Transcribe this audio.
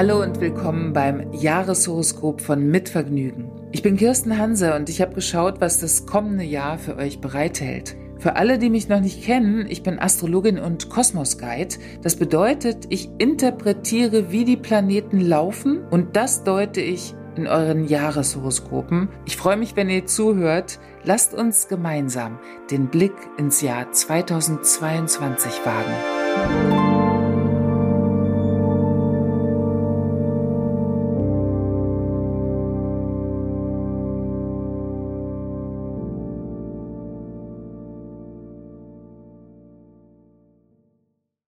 Hallo und willkommen beim Jahreshoroskop von Mitvergnügen. Ich bin Kirsten Hanse und ich habe geschaut, was das kommende Jahr für euch bereithält. Für alle, die mich noch nicht kennen, ich bin Astrologin und Kosmos-Guide. Das bedeutet, ich interpretiere, wie die Planeten laufen und das deute ich in euren Jahreshoroskopen. Ich freue mich, wenn ihr zuhört. Lasst uns gemeinsam den Blick ins Jahr 2022 wagen.